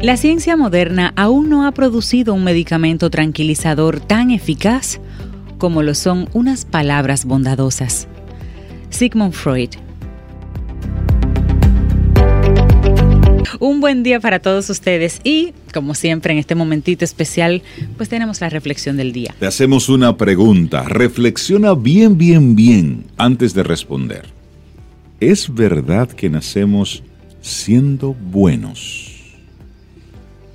La ciencia moderna aún no ha producido un medicamento tranquilizador tan eficaz como lo son unas palabras bondadosas. Sigmund Freud. Un buen día para todos ustedes y, como siempre, en este momentito especial, pues tenemos la reflexión del día. Te hacemos una pregunta. Reflexiona bien, bien, bien antes de responder. ¿Es verdad que nacemos siendo buenos?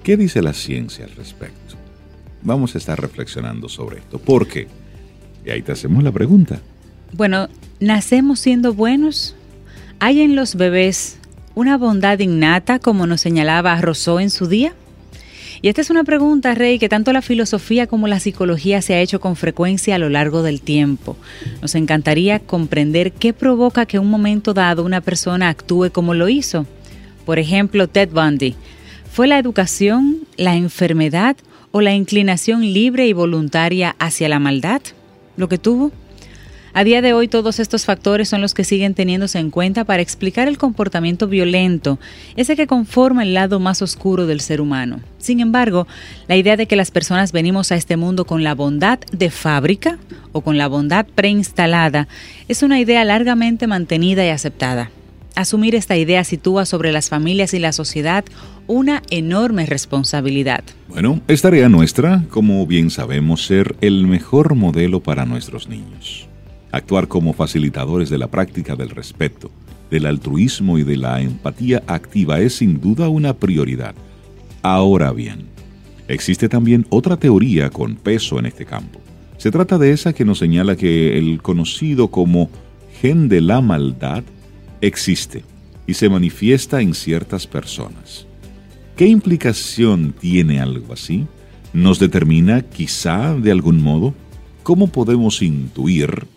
¿Qué dice la ciencia al respecto? Vamos a estar reflexionando sobre esto. ¿Por qué? Y ahí te hacemos la pregunta. Bueno, ¿nacemos siendo buenos? ¿Hay en los bebés una bondad innata como nos señalaba Rousseau en su día? Y esta es una pregunta, Rey, que tanto la filosofía como la psicología se ha hecho con frecuencia a lo largo del tiempo. Nos encantaría comprender qué provoca que en un momento dado una persona actúe como lo hizo. Por ejemplo, Ted Bundy ¿Fue la educación, la enfermedad o la inclinación libre y voluntaria hacia la maldad lo que tuvo? A día de hoy todos estos factores son los que siguen teniéndose en cuenta para explicar el comportamiento violento, ese que conforma el lado más oscuro del ser humano. Sin embargo, la idea de que las personas venimos a este mundo con la bondad de fábrica o con la bondad preinstalada es una idea largamente mantenida y aceptada. Asumir esta idea sitúa sobre las familias y la sociedad una enorme responsabilidad. Bueno, es tarea nuestra, como bien sabemos, ser el mejor modelo para nuestros niños. Actuar como facilitadores de la práctica del respeto, del altruismo y de la empatía activa es sin duda una prioridad. Ahora bien, existe también otra teoría con peso en este campo. Se trata de esa que nos señala que el conocido como gen de la maldad existe y se manifiesta en ciertas personas. ¿Qué implicación tiene algo así? ¿Nos determina quizá de algún modo? ¿Cómo podemos intuir?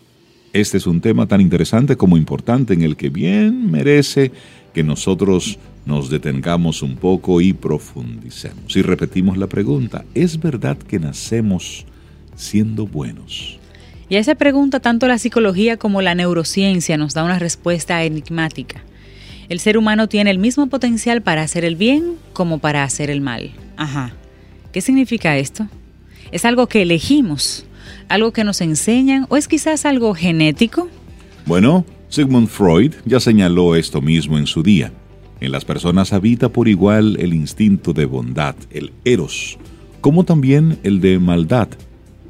Este es un tema tan interesante como importante en el que bien merece que nosotros nos detengamos un poco y profundicemos. Y repetimos la pregunta, ¿es verdad que nacemos siendo buenos? Y a esa pregunta tanto la psicología como la neurociencia nos da una respuesta enigmática. El ser humano tiene el mismo potencial para hacer el bien como para hacer el mal. Ajá. ¿Qué significa esto? ¿Es algo que elegimos? ¿Algo que nos enseñan? ¿O es quizás algo genético? Bueno, Sigmund Freud ya señaló esto mismo en su día. En las personas habita por igual el instinto de bondad, el eros, como también el de maldad,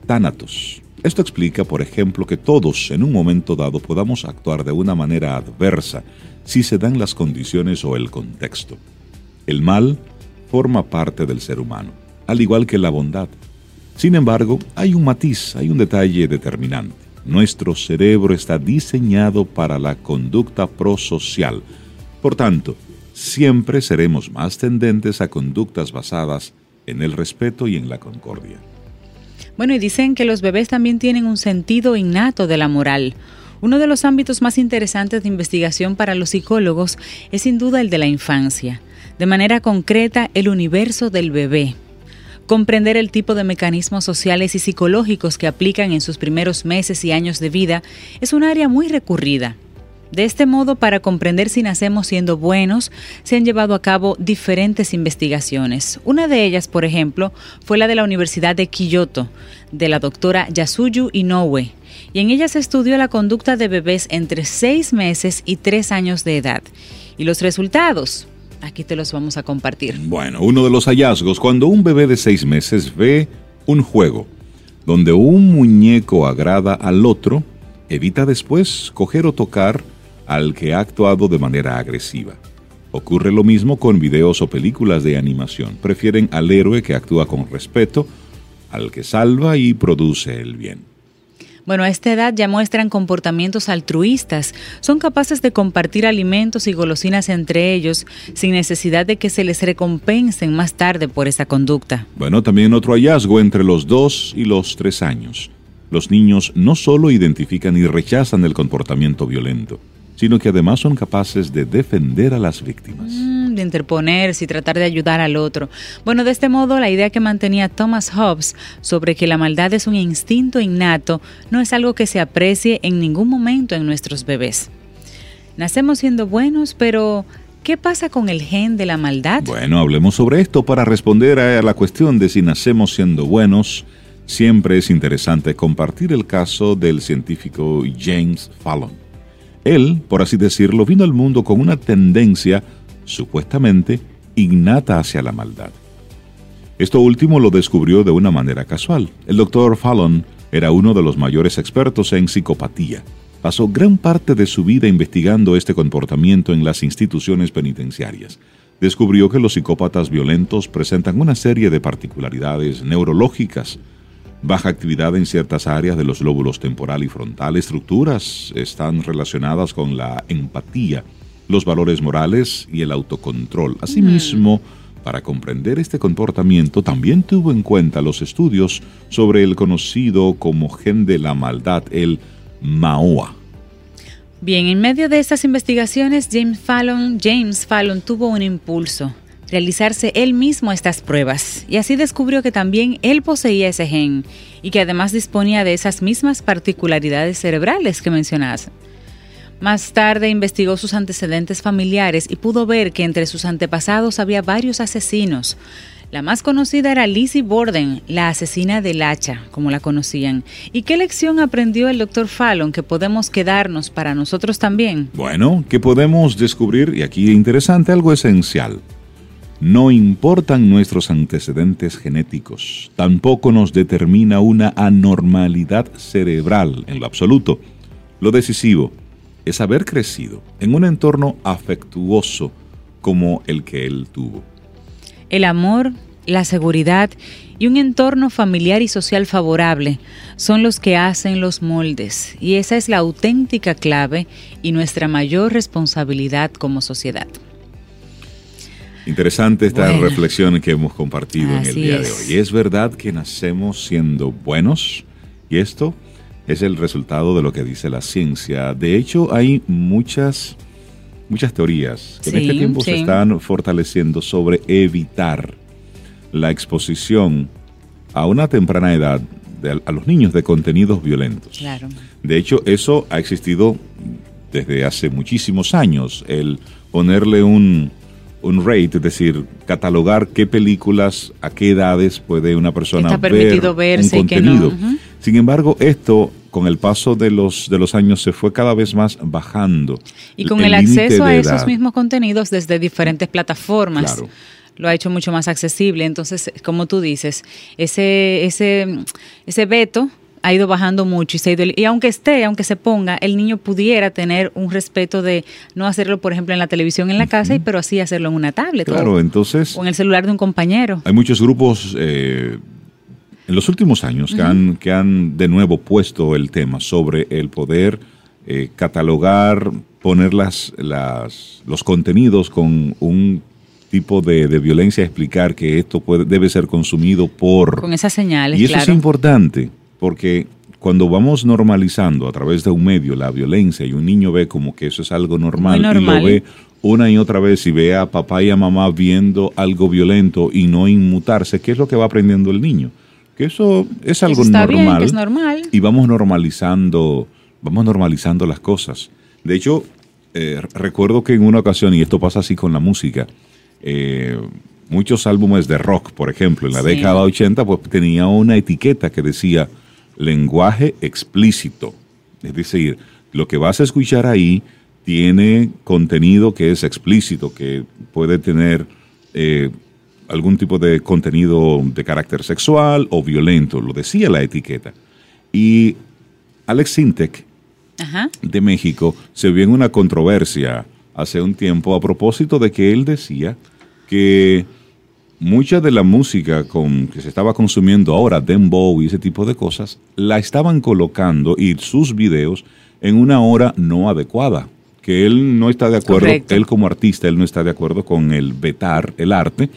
thanatos. Esto explica, por ejemplo, que todos en un momento dado podamos actuar de una manera adversa si se dan las condiciones o el contexto. El mal forma parte del ser humano, al igual que la bondad. Sin embargo, hay un matiz, hay un detalle determinante. Nuestro cerebro está diseñado para la conducta prosocial. Por tanto, siempre seremos más tendentes a conductas basadas en el respeto y en la concordia. Bueno, y dicen que los bebés también tienen un sentido innato de la moral. Uno de los ámbitos más interesantes de investigación para los psicólogos es sin duda el de la infancia. De manera concreta, el universo del bebé. Comprender el tipo de mecanismos sociales y psicológicos que aplican en sus primeros meses y años de vida es un área muy recurrida. De este modo, para comprender si nacemos siendo buenos, se han llevado a cabo diferentes investigaciones. Una de ellas, por ejemplo, fue la de la Universidad de Kyoto, de la doctora Yasuyu Inoue, y en ella se estudió la conducta de bebés entre 6 meses y 3 años de edad. Y los resultados, aquí te los vamos a compartir. Bueno, uno de los hallazgos, cuando un bebé de 6 meses ve un juego donde un muñeco agrada al otro, evita después coger o tocar al que ha actuado de manera agresiva. Ocurre lo mismo con videos o películas de animación. Prefieren al héroe que actúa con respeto, al que salva y produce el bien. Bueno, a esta edad ya muestran comportamientos altruistas, son capaces de compartir alimentos y golosinas entre ellos sin necesidad de que se les recompensen más tarde por esa conducta. Bueno, también otro hallazgo entre los dos y los tres años. Los niños no solo identifican y rechazan el comportamiento violento, sino que además son capaces de defender a las víctimas. Mm, de interponerse y tratar de ayudar al otro. Bueno, de este modo, la idea que mantenía Thomas Hobbes sobre que la maldad es un instinto innato no es algo que se aprecie en ningún momento en nuestros bebés. Nacemos siendo buenos, pero ¿qué pasa con el gen de la maldad? Bueno, hablemos sobre esto para responder a la cuestión de si nacemos siendo buenos. Siempre es interesante compartir el caso del científico James Fallon él, por así decirlo, vino al mundo con una tendencia, supuestamente, innata hacia la maldad. Esto último lo descubrió de una manera casual. El doctor Fallon era uno de los mayores expertos en psicopatía. Pasó gran parte de su vida investigando este comportamiento en las instituciones penitenciarias. Descubrió que los psicópatas violentos presentan una serie de particularidades neurológicas, baja actividad en ciertas áreas de los lóbulos temporal y frontal, estructuras están relacionadas con la empatía, los valores morales y el autocontrol. Asimismo, para comprender este comportamiento, también tuvo en cuenta los estudios sobre el conocido como gen de la maldad, el MAOA. Bien, en medio de estas investigaciones, James Fallon, James Fallon tuvo un impulso realizarse él mismo estas pruebas y así descubrió que también él poseía ese gen y que además disponía de esas mismas particularidades cerebrales que mencionas. Más tarde investigó sus antecedentes familiares y pudo ver que entre sus antepasados había varios asesinos. La más conocida era Lizzie Borden, la asesina del hacha, como la conocían. ¿Y qué lección aprendió el doctor Fallon que podemos quedarnos para nosotros también? Bueno, que podemos descubrir, y aquí interesante, algo esencial. No importan nuestros antecedentes genéticos, tampoco nos determina una anormalidad cerebral en lo absoluto. Lo decisivo es haber crecido en un entorno afectuoso como el que él tuvo. El amor, la seguridad y un entorno familiar y social favorable son los que hacen los moldes y esa es la auténtica clave y nuestra mayor responsabilidad como sociedad. Interesante esta reflexión que hemos compartido en el día de hoy. Es verdad que nacemos siendo buenos y esto es el resultado de lo que dice la ciencia. De hecho, hay muchas, muchas teorías que en este tiempo se están fortaleciendo sobre evitar la exposición a una temprana edad a los niños de contenidos violentos. De hecho, eso ha existido desde hace muchísimos años, el ponerle un, un rate, es decir, catalogar qué películas, a qué edades puede una persona ver un contenido. Sin embargo, esto con el paso de los, de los años se fue cada vez más bajando. Y con el, acceso a esos mismos contenidos desde diferentes plataformas. Lo ha hecho mucho más accesible. Entonces, como tú dices, ese, ese, ese veto ha ido bajando mucho y se ha ido, y aunque esté, aunque se ponga, el niño pudiera tener un respeto de no hacerlo, por ejemplo, en la televisión en la casa, pero así hacerlo en una tablet. Claro, o, entonces. O en el celular de un compañero. Hay muchos grupos eh, en los últimos años que, han, que han de nuevo puesto el tema sobre el poder eh, catalogar, poner las, las, los contenidos con un tipo de, violencia, explicar que esto puede, debe ser consumido por... Con esas señales. Y eso es importante porque cuando vamos normalizando a través de un medio la violencia y un niño ve como que eso es algo normal, y lo ve una y otra vez y ve a papá y a mamá viendo algo violento y no inmutarse, ¿qué es lo que va aprendiendo el niño? Que eso es algo normal, es normal. Y vamos normalizando, vamos normalizando las cosas. De hecho, eh, recuerdo que en una ocasión, y esto pasa así con la música, eh, muchos álbumes de rock, por ejemplo, en la década 80, pues tenía una etiqueta que decía lenguaje explícito. Es decir, lo que vas a escuchar ahí tiene contenido que es explícito, que puede tener eh, algún tipo de contenido de carácter sexual o violento, lo decía la etiqueta. Y Alex Sintek de México se vio en una controversia hace un tiempo a propósito de que él decía que mucha de la música con, que se estaba consumiendo ahora, dembow y ese tipo de cosas, la estaban colocando y sus videos en una hora no adecuada. Que él no está de acuerdo, él como artista, él no está de acuerdo con el vetar el arte,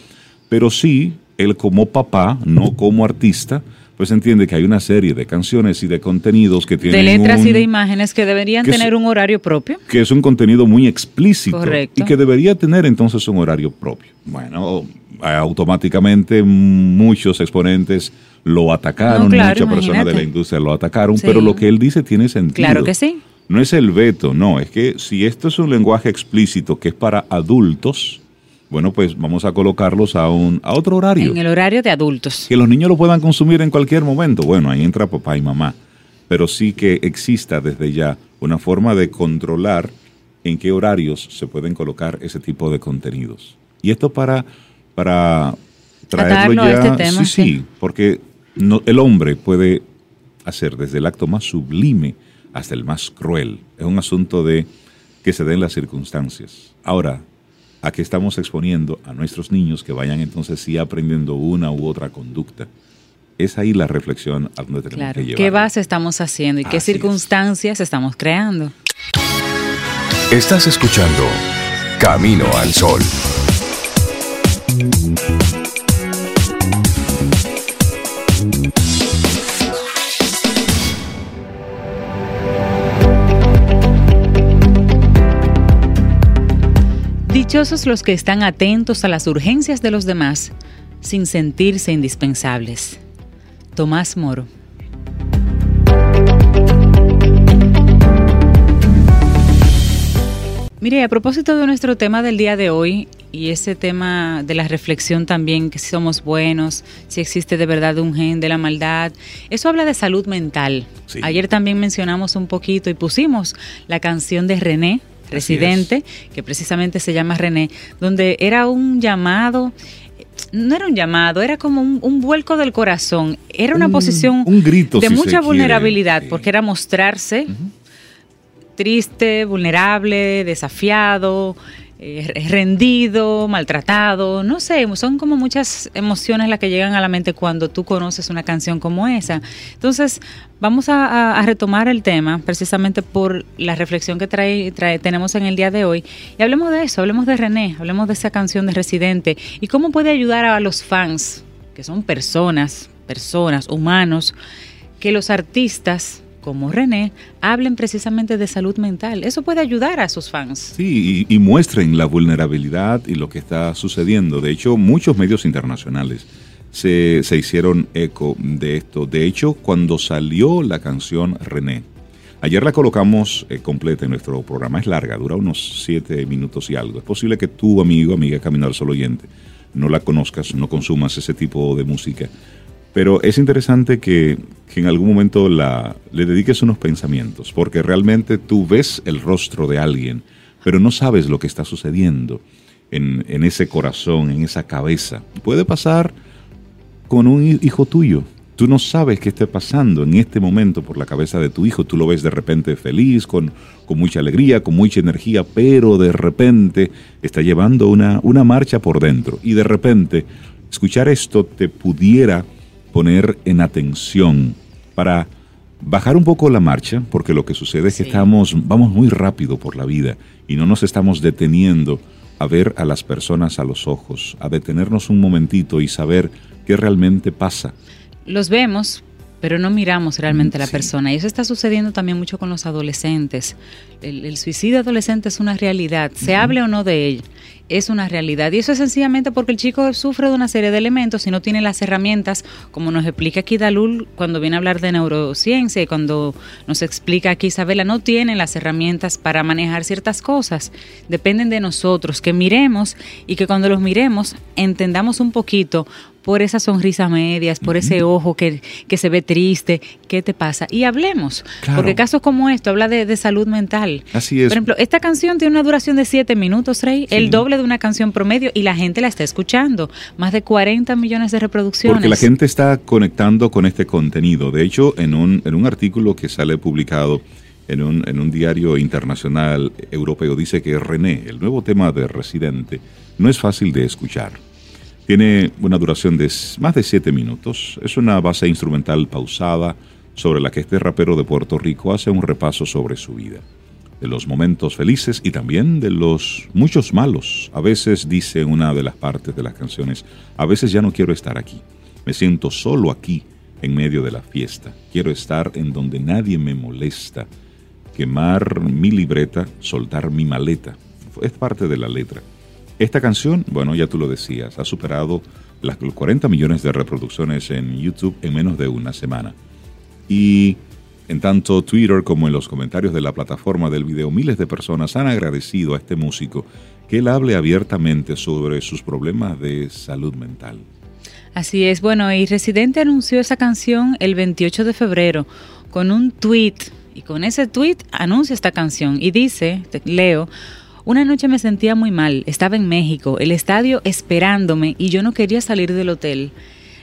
pero sí, él como papá, no como artista, pues entiende que hay una serie de canciones y de contenidos que tienen. De letras y de imágenes que deberían tener un horario propio. Que es un contenido muy explícito. Correcto. Y que debería tener entonces un horario propio. Bueno, automáticamente muchos exponentes lo atacaron, muchas personas de la industria lo atacaron, pero lo que él dice tiene sentido. Claro que sí. No es el veto, no, es que si esto es un lenguaje explícito que es para adultos, bueno, pues vamos a colocarlos a, un, a otro horario. En el horario de adultos. Que los niños lo puedan consumir en cualquier momento. Bueno, ahí entra papá y mamá. Pero sí que exista desde ya una forma de controlar en qué horarios se pueden colocar ese tipo de contenidos. Y esto para, para traerlo ya. Este tema, sí, sí, porque no, el hombre puede hacer desde el acto más sublime hasta el más cruel. Es un asunto de que se den las circunstancias. Ahora, a qué estamos exponiendo a nuestros niños que vayan entonces sí aprendiendo una u otra conducta. Es ahí la reflexión a donde tenemos que llevar. ¿Qué base estamos haciendo y qué circunstancias estamos creando? Estás escuchando Camino al Sol. Dichosos los que están atentos a las urgencias de los demás sin sentirse indispensables. Tomás Moro. Mire, a propósito de nuestro tema del día de hoy y ese tema de la reflexión también, que si somos buenos, si existe de verdad un gen de la maldad, eso habla de salud mental. Ayer también mencionamos un poquito y pusimos la canción de René, residente, que precisamente se llama René, donde era un llamado no era un llamado, era como un, vuelco del corazón. Era una posición de mucha vulnerabilidad, porque era mostrarse triste, vulnerable, desafiado, eh, rendido, maltratado, no sé, son como muchas emociones las que llegan a la mente cuando tú conoces una canción como esa. Entonces, vamos a, retomar el tema precisamente por la reflexión que trae, tenemos en el día de hoy y hablemos de eso, hablemos de René, hablemos de esa canción de Residente y cómo puede ayudar a los fans, que son personas, personas, humanos, que los artistas como René hablen precisamente de salud mental. Eso puede ayudar a sus fans. Sí, y, muestren la vulnerabilidad y lo que está sucediendo. De hecho, muchos medios internacionales se, hicieron eco de esto. De hecho, cuando salió la canción René, ayer la colocamos eh, completa en nuestro programa, es larga, dura unos siete minutos y algo. Es posible que tu amigo, amiga Caminar Solo Oyente, no la conozcas, no consumas ese tipo de música pero es interesante que, en algún momento la, le dediques unos pensamientos, porque realmente tú ves el rostro de alguien, pero no sabes lo que está sucediendo en, en ese corazón, en esa cabeza. Puede pasar con un hijo tuyo. Tú no sabes qué esté pasando en este momento por la cabeza de tu hijo. Tú lo ves de repente feliz, con, con mucha alegría, con mucha energía, pero de repente está llevando una, una marcha por dentro. Y de repente escuchar esto te pudiera poner en atención para bajar un poco la marcha, porque lo que sucede es que estamos, vamos muy rápido por la vida y no nos estamos deteniendo a ver a las personas a los ojos, a detenernos un momentito y saber qué realmente pasa. Los vemos, pero no miramos realmente a la persona. Y eso está sucediendo también mucho con los adolescentes. El, suicidio adolescente es una realidad, se hable o no de él es una realidad. Y eso es sencillamente porque el chico sufre de una serie de elementos y no tiene las herramientas, como nos explica aquí Dalul cuando viene a hablar de neurociencia y cuando nos explica aquí Isabela, no tiene las herramientas para manejar ciertas cosas. Dependen de nosotros, que miremos y que cuando los miremos entendamos un poquito por esa sonrisa medias, por ese ojo que, se ve triste, ¿qué te pasa? Y hablemos, porque casos como esto habla de, salud mental. Así es. Por ejemplo, esta canción tiene una duración de siete minutos, Rey, el doble de una canción promedio y la gente la está escuchando. Más de 40 millones de reproducciones. Porque la gente está conectando con este contenido. De hecho, en un, en un artículo que sale publicado en un, en un diario internacional europeo, dice que René, el nuevo tema de Residente, no es fácil de escuchar Tiene una duración de más de 7 minutos. Es una base instrumental pausada sobre la que este rapero de Puerto Rico hace un repaso sobre su vida, de los momentos felices y también de los muchos malos. A veces dice una de las partes de las canciones, a veces ya no quiero estar aquí, me siento solo aquí en medio de la fiesta, quiero estar en donde nadie me molesta, quemar mi libreta, soltar mi maleta, es parte de la letra. Esta canción, bueno, ya tú lo decías, ha superado las 40 millones de reproducciones en YouTube en menos de una semana. Y en tanto Twitter como en los comentarios de la plataforma del video, miles de personas han agradecido a este músico que él hable abiertamente sobre sus problemas de salud mental. Así es, bueno, y Residente anunció esa canción el 28 de febrero con un tweet y con ese tweet anuncia esta canción y dice, leo, una noche me sentía muy mal, estaba en México, el estadio esperándome y yo no quería salir del hotel.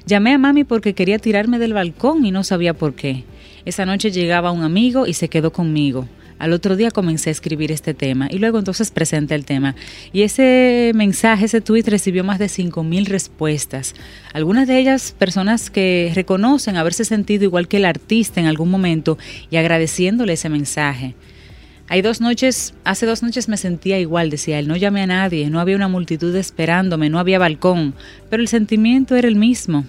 Llamé a mami porque quería tirarme del balcón y no sabía por qué. Esa noche llegaba un amigo y se quedó conmigo. Al otro día comencé a escribir este tema y luego entonces presenté el tema. Y ese mensaje, ese tweet recibió más de 5.000 respuestas. Algunas de ellas personas que reconocen haberse sentido igual que el artista en algún momento y agradeciéndole ese mensaje. Hay dos noches, hace dos noches me sentía igual, decía él, no llamé a nadie, no había una multitud esperándome, no había balcón, pero el sentimiento era el mismo.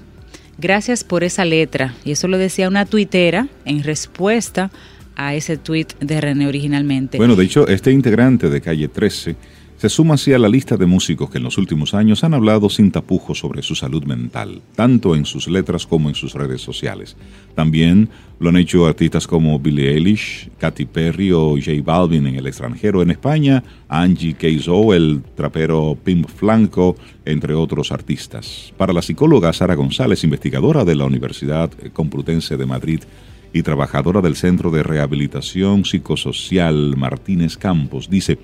Gracias por esa letra. Y eso lo decía una tuitera en respuesta a ese tuit de René originalmente. Bueno, de hecho, este integrante de Calle 13 se suma así a la lista de músicos que en los últimos años han hablado sin tapujos sobre su salud mental, tanto en sus letras como en sus redes sociales. También lo han hecho artistas como Billie Eilish, Katy Perry o J Balvin en el extranjero. En España, Angie Keizo, el trapero Pimp Flanco, entre otros artistas. Para la psicóloga Sara González, investigadora de la Universidad Complutense de Madrid, y trabajadora del Centro de Rehabilitación Psicosocial Martínez Campos, dice,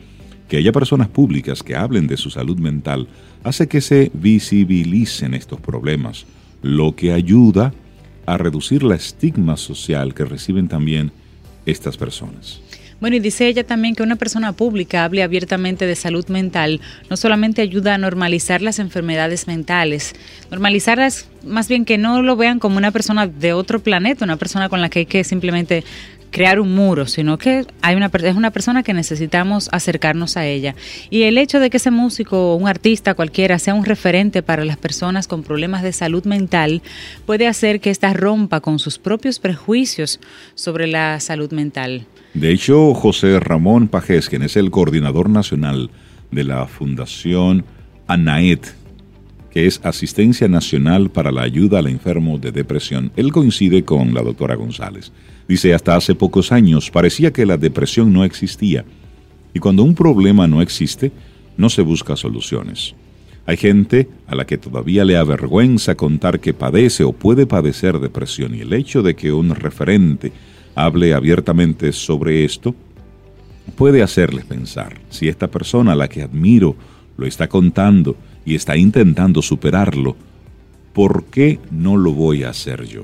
que haya personas públicas que hablen de su salud mental hace que se visibilicen estos problemas, lo que ayuda a reducir la estigma social que reciben también estas personas. Bueno, y dice ella también que una persona pública hable abiertamente de salud mental no solamente ayuda a normalizar las enfermedades mentales, normalizarlas más bien que no lo vean como una persona de otro planeta, una persona con la que hay que simplemente crear un muro, sino que hay una, es una persona que necesitamos acercarnos a ella. Y el hecho de que ese músico o un artista cualquiera sea un referente para las personas con problemas de salud mental puede hacer que ésta rompa con sus propios prejuicios sobre la salud mental. De hecho, José Ramón Pajés, quien es el coordinador nacional de la Fundación ANAET, que es Asistencia Nacional para la Ayuda al Enfermo de Depresión, él coincide con la doctora González. Dice, hasta hace pocos años parecía que la depresión no existía. Y cuando un problema no existe, no se busca soluciones. Hay gente a la que todavía le avergüenza contar que padece o puede padecer depresión y el hecho de que un referente hable abiertamente sobre esto puede hacerles pensar, si esta persona a la que admiro lo está contando y está intentando superarlo, ¿por qué no lo voy a hacer yo?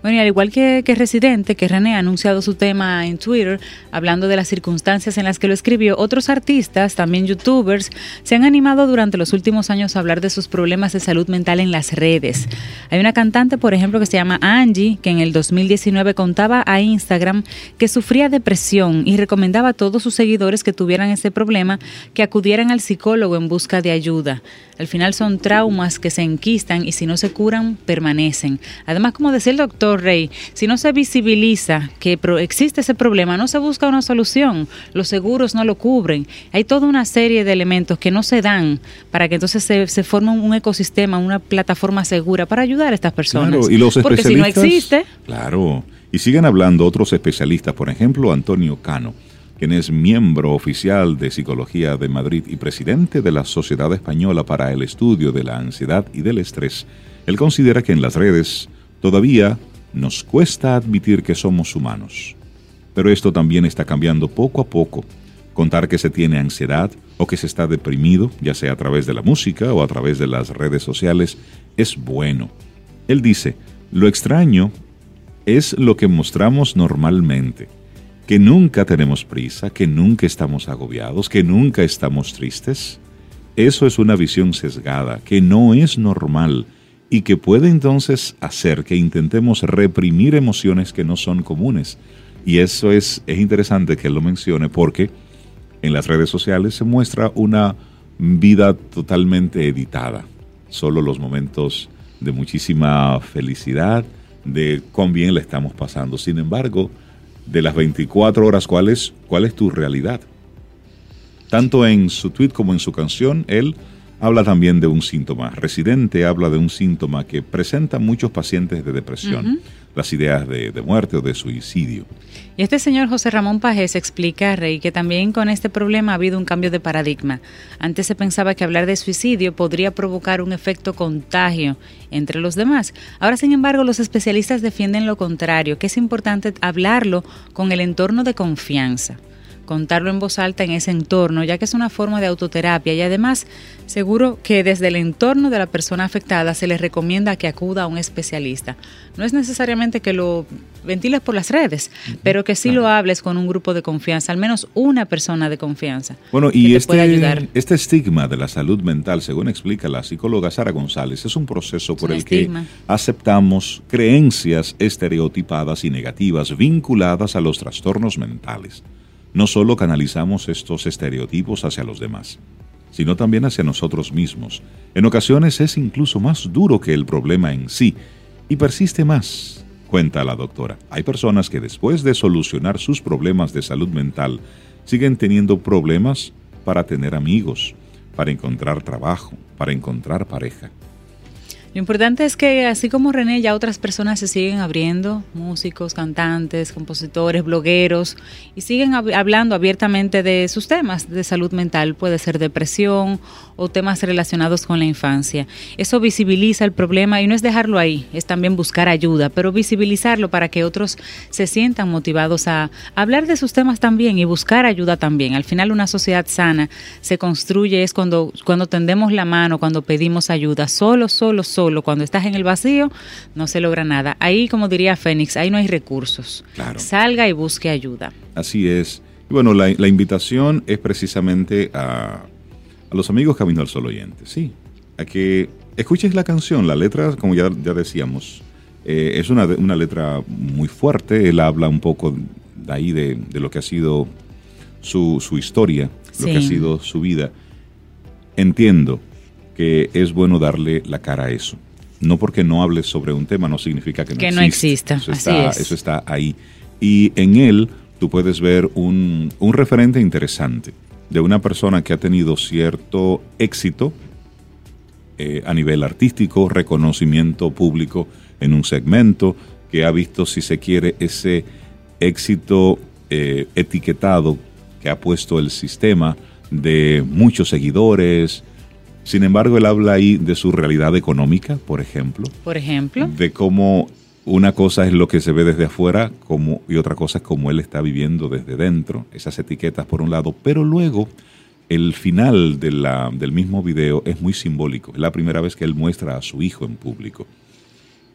Bueno, y al igual que, que, Residente, que René ha anunciado su tema en Twitter, hablando de las circunstancias en las que lo escribió, otros artistas, también youtubers, se han animado durante los últimos años a hablar de sus problemas de salud mental en las redes. Hay una cantante, por ejemplo, que se llama Angie, que en el 2019 contaba a Instagram que sufría depresión y recomendaba a todos sus seguidores que tuvieran ese problema que acudieran al psicólogo en busca de ayuda. Al final son traumas que se enquistan y si no se curan, permanecen. Además, como decía el doctor Rey, si no se visibiliza que existe ese problema, no se busca una solución, los seguros no lo cubren. Hay toda una serie de elementos que no se dan para que entonces se, se forme un ecosistema, una plataforma segura para ayudar a estas personas. Claro, y los Porque si no existe... Claro, y siguen hablando otros especialistas, por ejemplo, Antonio Cano quien es miembro oficial de Psicología de Madrid y presidente de la Sociedad Española para el Estudio de la Ansiedad y del Estrés, él considera que en las redes todavía nos cuesta admitir que somos humanos. Pero esto también está cambiando poco a poco. Contar que se tiene ansiedad o que se está deprimido, ya sea a través de la música o a través de las redes sociales, es bueno. Él dice, lo extraño es lo que mostramos normalmente que nunca tenemos prisa, que nunca estamos agobiados, que nunca estamos tristes. eso es una visión sesgada, que no es normal y que puede entonces hacer que intentemos reprimir emociones que no son comunes. Y eso es, es interesante que lo mencione porque en las redes sociales se muestra una vida totalmente editada. Solo los momentos de muchísima felicidad, de cuán bien le estamos pasando. Sin embargo, de las 24 horas, ¿cuál es, cuál es tu realidad? Tanto en su tweet como en su canción, él habla también de un síntoma. Residente habla de un síntoma que presenta muchos pacientes de depresión, las ideas de, muerte o de suicidio. Y este señor José Ramón Pajés explica, Rey, que también con este problema ha habido un cambio de paradigma. Antes se pensaba que hablar de suicidio podría provocar un efecto contagio entre los demás. Ahora, sin embargo, los especialistas defienden lo contrario, que es importante hablarlo con el entorno de confianza contarlo en voz alta en ese entorno, ya que es una forma de autoterapia y además seguro que desde el entorno de la persona afectada se le recomienda que acuda a un especialista. No es necesariamente que lo ventiles por las redes, pero que sí lo hables con un grupo de confianza, al menos una persona de confianza. Bueno, y este, este estigma de la salud mental, según explica la psicóloga Sara González, es un proceso por el que aceptamos creencias estereotipadas y negativas vinculadas a los trastornos mentales no solo canalizamos estos estereotipos hacia los demás, sino también hacia nosotros mismos. En ocasiones es incluso más duro que el problema en sí y persiste más, cuenta la doctora. Hay personas que después de solucionar sus problemas de salud mental siguen teniendo problemas para tener amigos, para encontrar trabajo, para encontrar pareja. Lo importante es que así como René, ya otras personas se siguen abriendo, músicos, cantantes, compositores, blogueros, y siguen hablando abiertamente de sus temas de salud mental, puede ser depresión o temas relacionados con la infancia. Eso visibiliza el problema y no es dejarlo ahí, es también buscar ayuda, pero visibilizarlo para que otros se sientan motivados a hablar de sus temas también y buscar ayuda también. Al final una sociedad sana se construye es cuando, cuando tendemos la mano, cuando pedimos ayuda, solo, solo, solo solo, cuando estás en el vacío, no se logra nada. Ahí, como diría Fénix, ahí no hay recursos. Salga y busque ayuda. Así es. Y bueno, la, invitación es precisamente a, los amigos Camino al Sol oyentes, sí, a que escuches la canción, la letra, como ya, ya decíamos, eh, es una, una letra muy fuerte, él habla un poco de ahí de, lo que ha sido su, su historia, lo que ha sido su vida. Entiendo, que es bueno darle la cara a eso. No porque no hables sobre un tema no significa que no, que no exista. Eso, está, eso está ahí. Y en él tú puedes ver un, un referente interesante de una persona que ha tenido cierto éxito eh, a nivel artístico, reconocimiento público en un segmento, que ha visto, si se quiere, ese éxito eh, etiquetado que ha puesto el sistema de muchos seguidores, sin embargo, él habla ahí de su realidad económica, por ejemplo. Por ejemplo. De cómo una cosa es lo que se ve desde afuera como, y otra cosa es cómo él está viviendo desde dentro, esas etiquetas por un lado, pero luego el final de la, del mismo video es muy simbólico. Es la primera vez que él muestra a su hijo en público.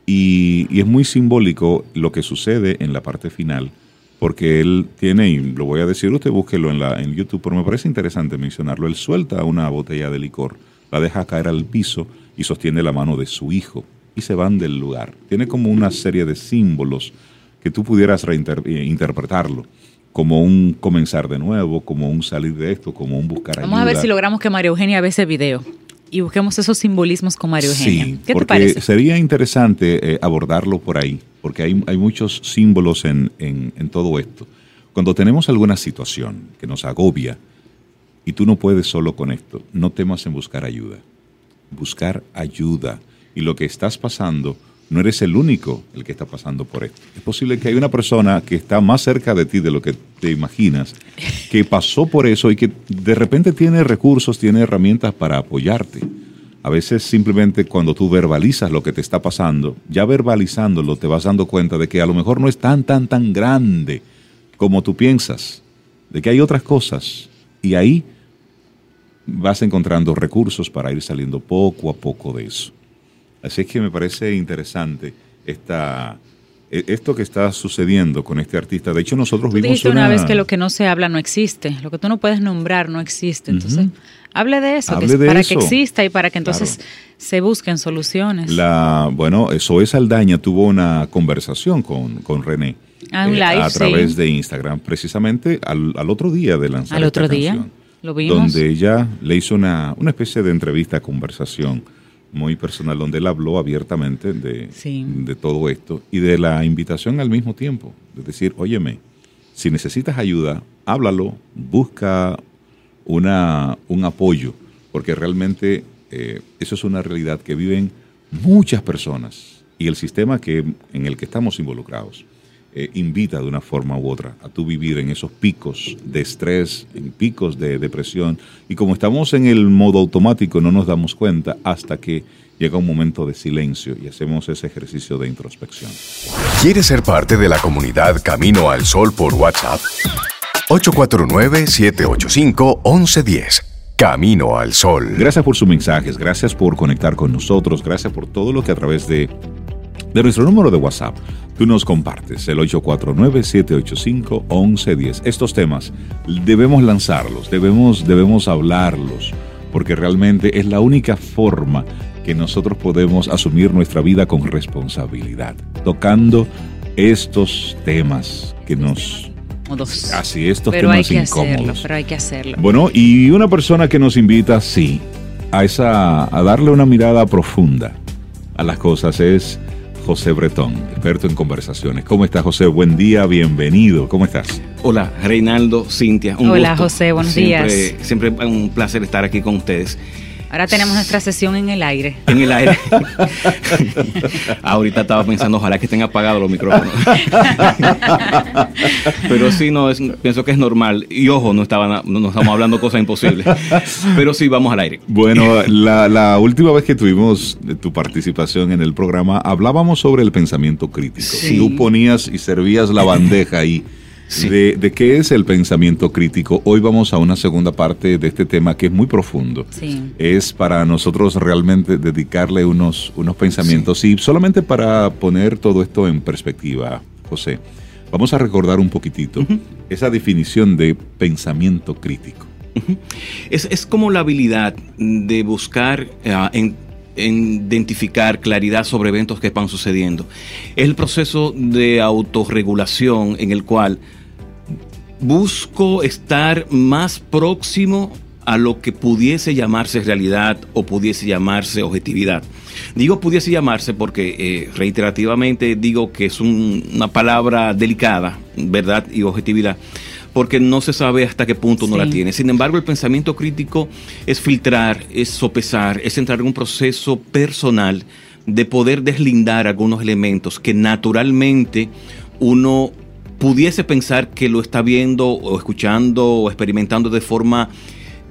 Y, y, es muy simbólico lo que sucede en la parte final, porque él tiene, y lo voy a decir, usted búsquelo en, la, en YouTube, pero me parece interesante mencionarlo, él suelta una botella de licor la deja caer al piso y sostiene la mano de su hijo y se van del lugar. Tiene como una serie de símbolos que tú pudieras reinterpretarlo eh, como un comenzar de nuevo, como un salir de esto, como un buscar Vamos a ver si logramos que María Eugenia vea ese video y busquemos esos simbolismos con María Eugenia. Sí, ¿Qué te parece? Sería interesante eh, abordarlo por ahí, porque hay, hay muchos símbolos en, en, en todo esto. Cuando tenemos alguna situación que nos agobia, y tú no puedes solo con esto. No temas en buscar ayuda. Buscar ayuda. Y lo que estás pasando, no eres el único el que está pasando por esto. Es posible que hay una persona que está más cerca de ti de lo que te imaginas, que pasó por eso y que de repente tiene recursos, tiene herramientas para apoyarte. A veces simplemente cuando tú verbalizas lo que te está pasando, ya verbalizándolo te vas dando cuenta de que a lo mejor no es tan, tan, tan grande como tú piensas, de que hay otras cosas. Y ahí vas encontrando recursos para ir saliendo poco a poco de eso. Así es que me parece interesante esta, e, esto que está sucediendo con este artista, de hecho nosotros Tú vimos dijiste una, una vez que lo que no se habla no existe, lo que tú no puedes nombrar no existe, entonces hable de eso, Hable de para eso. que exista y para que entonces Claro. se busquen soluciones. La, bueno, Zoe Saldaña tuvo una conversación con, con René eh, Ah, live, a sí. través de Instagram, precisamente al, al otro día de lanzar Al esta otro día, lo vimos. donde ella le hizo una, una especie de entrevista, conversación muy personal, donde él habló abiertamente de, Sí. de todo esto y de la invitación al mismo tiempo, de decir, óyeme, si necesitas ayuda, háblalo, busca una, un apoyo, porque realmente eh, eso es una realidad que viven muchas personas y el sistema que, en el que estamos involucrados eh, invita de una forma u otra a tú vivir en esos picos de estrés, en picos de depresión y como estamos en el modo automático no nos damos cuenta hasta que llega un momento de silencio y hacemos ese ejercicio de introspección. ¿Quieres ser parte de la comunidad Camino al Sol por WhatsApp? 849-785-1110. Camino al Sol. Gracias por sus mensajes, gracias por conectar con nosotros, gracias por todo lo que a través de, de nuestro número de WhatsApp tú nos compartes, el 849-785-1110. Estos temas debemos lanzarlos, debemos, debemos hablarlos, porque realmente es la única forma que nosotros podemos asumir nuestra vida con responsabilidad, tocando estos temas que nos... Así, estos pero hay temas que hacerlo, incómodos. pero hay que hacerlo. Bueno, y una persona que nos invita, sí, a, esa, a darle una mirada profunda a las cosas es José Bretón, experto en conversaciones. ¿Cómo estás, José? Buen día, bienvenido. ¿Cómo estás? Hola, Reinaldo, Cintia. Un Hola, gusto. José, buenos Siempre- días. Siempre un placer estar aquí con ustedes. Ahora tenemos nuestra sesión en el aire. En el aire. Ahorita estaba pensando, ojalá que estén apagados los micrófonos. Pero sí, no, es, pienso que es normal. Y ojo, no, estaban, no, no estamos hablando cosas imposibles. Pero sí, vamos al aire. Bueno, la, la última vez que tuvimos tu participación en el programa, hablábamos sobre el pensamiento crítico. Sí. Tú ponías y servías la bandeja ahí. Sí. De, de qué es el pensamiento crítico. Hoy vamos a una segunda parte de este tema que es muy profundo. Sí. es para nosotros realmente dedicarle unos, unos pensamientos. Y solamente para poner todo esto en perspectiva, José, vamos a recordar un poquitito esa definición de pensamiento crítico. Es, es como la habilidad de buscar, en, en identificar claridad sobre eventos que van sucediendo. Es el proceso de autorregulación en el cual busco estar más próximo a lo que pudiese llamarse realidad o pudiese llamarse objetividad. Digo pudiese llamarse porque eh, reiterativamente digo que es un- una palabra delicada, verdad y objetividad, porque no se sabe hasta qué punto uno Sí. la tiene. Sin embargo, el pensamiento crítico es filtrar, es sopesar, es entrar en un proceso personal de poder deslindar algunos elementos que naturalmente uno pudiese pensar que lo está viendo o escuchando o experimentando de forma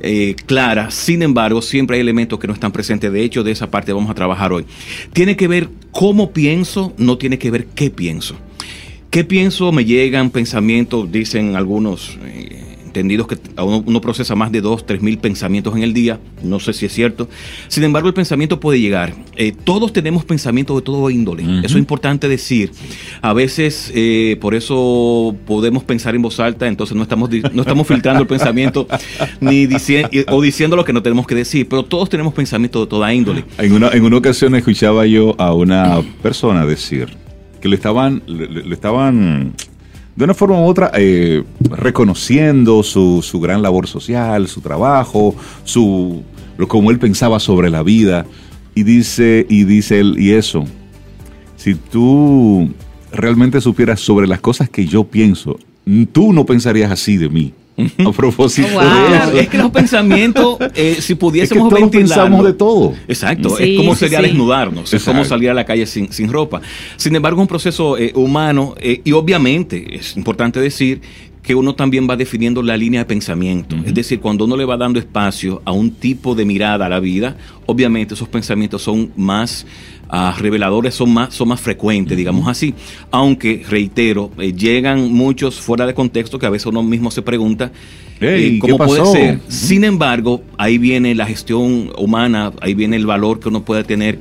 eh, clara. Sin embargo, siempre hay elementos que no están presentes. De hecho, de esa parte vamos a trabajar hoy. Tiene que ver cómo pienso, no tiene que ver qué pienso. ¿Qué pienso? Me llegan pensamientos, dicen algunos eh, entendidos que uno, uno procesa más de 2, 3 mil pensamientos en el día. No sé si es cierto. Sin embargo, el pensamiento puede llegar. Eh, todos tenemos pensamientos de todo índole. Eso es importante decir. A veces, eh, por eso podemos pensar en voz alta, entonces no estamos, no estamos filtrando el pensamiento ni dici- o diciendo lo que no tenemos que decir. Pero todos tenemos pensamientos de toda índole. En una, en una ocasión escuchaba yo a una persona decir que le estaban, le estaban de una forma u otra eh, reconociendo su, su gran labor social, su trabajo, su lo como él pensaba sobre la vida. Y dice y dice él y eso si tú realmente supieras sobre las cosas que yo pienso tú no pensarías así de mí a propósito Oh, wow. de Claro, eso es que los pensamientos, eh, si es que pudiésemos todos ventilarlo- pensamos de todo Exacto, Sí, es como sí, sería sí. desnudarnos, es como Exacto. salir a la calle sin, sin ropa. Sin embargo, es un proceso eh, humano eh, y obviamente es importante decir que uno también va definiendo la línea de pensamiento. Es decir, cuando uno le va dando espacio a un tipo de mirada a la vida, obviamente esos pensamientos son más ah, reveladores son más, son más frecuentes, digamos así. Aunque, reitero, eh, llegan muchos fuera de contexto que a veces uno mismo se pregunta eh, cómo ¿qué puede pasó? ser. Sin embargo, ahí viene la gestión humana, ahí viene el valor que uno puede tener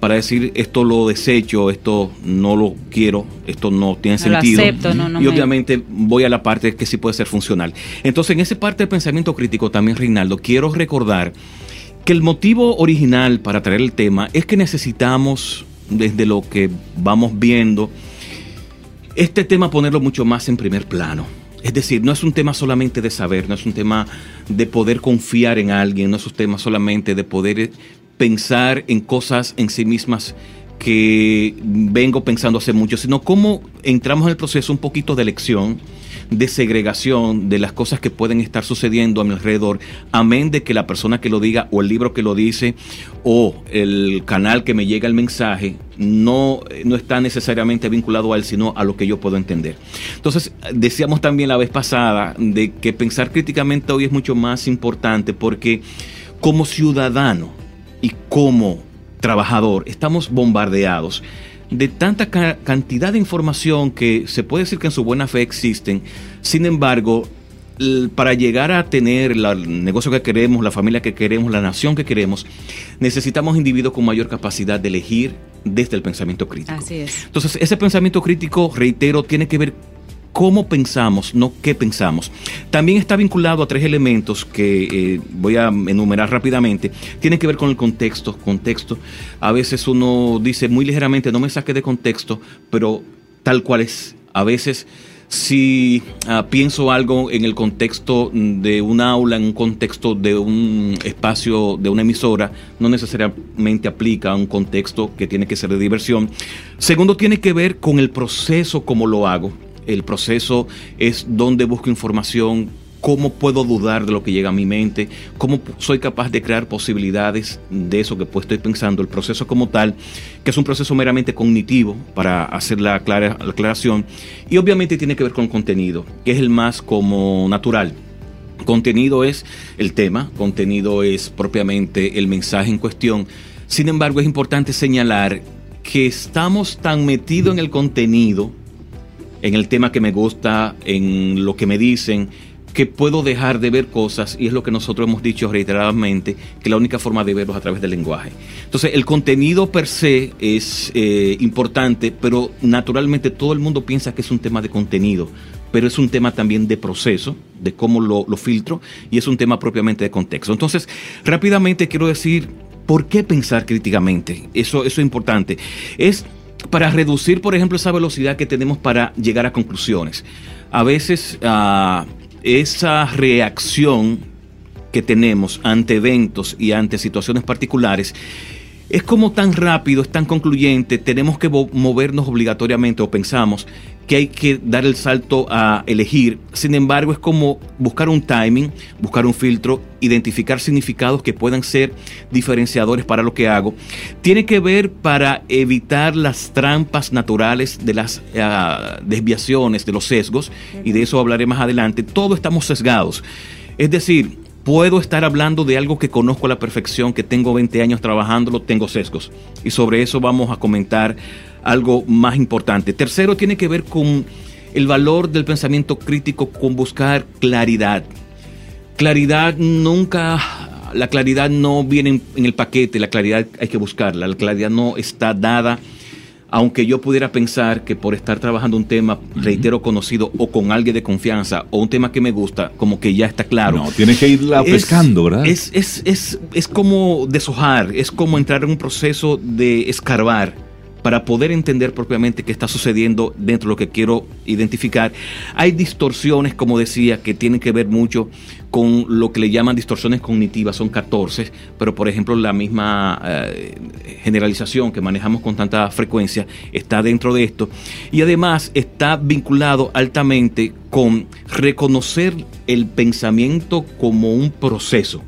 para decir esto lo desecho, esto no lo quiero, esto no tiene No lo sentido. acepto, no, no y me- obviamente voy a la parte que sí puede ser funcional. Entonces, en esa parte del pensamiento crítico también, Reinaldo, quiero recordar que el motivo original para traer el tema es que necesitamos, desde lo que vamos viendo, este tema ponerlo mucho más en primer plano. Es decir, no es un tema solamente de saber, no es un tema de poder confiar en alguien, no es un tema solamente de poder eh, pensar en cosas en sí mismas que vengo pensando hace mucho, sino cómo entramos en el proceso un poquito de elección, de segregación de las cosas que pueden estar sucediendo a mi alrededor, amén de que la persona que lo diga o el libro que lo dice o el canal que me llega el mensaje no, no está necesariamente vinculado a él, sino a lo que yo puedo entender. Entonces, decíamos también la vez pasada de que pensar críticamente hoy es mucho más importante porque como ciudadano y como trabajador estamos bombardeados de tanta ca- cantidad de información que se puede decir que en su buena fe existen. Sin embargo, para llegar a tener la- el negocio que queremos, la familia que queremos, la nación que queremos, necesitamos individuos con mayor capacidad de elegir desde el pensamiento crítico. Así es. Entonces, ese pensamiento crítico, reitero, tiene que ver cómo pensamos, no qué pensamos. También está vinculado a tres elementos que eh, voy a enumerar rápidamente. Tiene que ver con el contexto. Contexto. A veces uno dice muy ligeramente, no me saque de contexto, pero tal cual es. A veces si ah, pienso algo en el contexto de un aula, en un contexto de un espacio, de una emisora, no necesariamente aplica a un contexto que tiene que ser de diversión. Segundo, tiene que ver con el proceso, cómo lo hago. El proceso es donde busco información, cómo puedo dudar de lo que llega a mi mente, cómo soy capaz de crear posibilidades de eso que pues estoy pensando, el proceso como tal, que es un proceso meramente cognitivo para hacer la, clara- la aclaración, y obviamente tiene que ver con contenido, que es el más como natural. Contenido es el tema, contenido es propiamente el mensaje en cuestión. Sin embargo, es importante señalar que estamos tan metidos en el contenido, en el tema que me gusta, en lo que me dicen, que puedo dejar de ver cosas, y es lo que nosotros hemos dicho reiteradamente, que la única forma de verlo es a través del lenguaje. Entonces, el contenido per se es eh, importante, pero naturalmente todo el mundo piensa que es un tema de contenido, pero es un tema también de proceso, de cómo lo, lo filtro, y es un tema propiamente de contexto. Entonces, rápidamente quiero decir, ¿por qué pensar críticamente? Eso, eso es importante. Es para reducir, por ejemplo, esa velocidad que tenemos para llegar a conclusiones. A veces ah, esa reacción que tenemos ante eventos y ante situaciones particulares es como tan rápido, es tan concluyente, tenemos que movernos obligatoriamente o pensamos que hay que dar el salto a elegir. Sin embargo, es como buscar un timing, buscar un filtro, identificar significados que puedan ser diferenciadores para lo que hago. Tiene que ver para evitar las trampas naturales de las ah, desviaciones, de los sesgos, y de eso hablaré más adelante. Todos estamos sesgados. Es decir, puedo estar hablando de algo que conozco a la perfección, que tengo 20 años trabajándolo, tengo sesgos. Y sobre eso vamos a comentar algo más importante. Tercero, tiene que ver con el valor del pensamiento crítico, con buscar claridad. Claridad nunca, la claridad no viene en, el paquete, la claridad hay que buscarla, la claridad no está dada aunque yo pudiera pensar que por estar trabajando un tema, reitero, conocido o con alguien de confianza o un tema que me gusta, como que ya está claro. No, tienes que irla Es- pescando, ¿verdad? Es, es, es, es como deshojar, es como entrar en un proceso de escarbar para poder entender propiamente qué está sucediendo dentro de lo que quiero identificar. Hay distorsiones, como decía, que tienen que ver mucho con lo que le llaman distorsiones cognitivas, son 14, pero por ejemplo la misma eh, generalización que manejamos con tanta frecuencia está dentro de esto y además está vinculado altamente con reconocer el pensamiento como un proceso.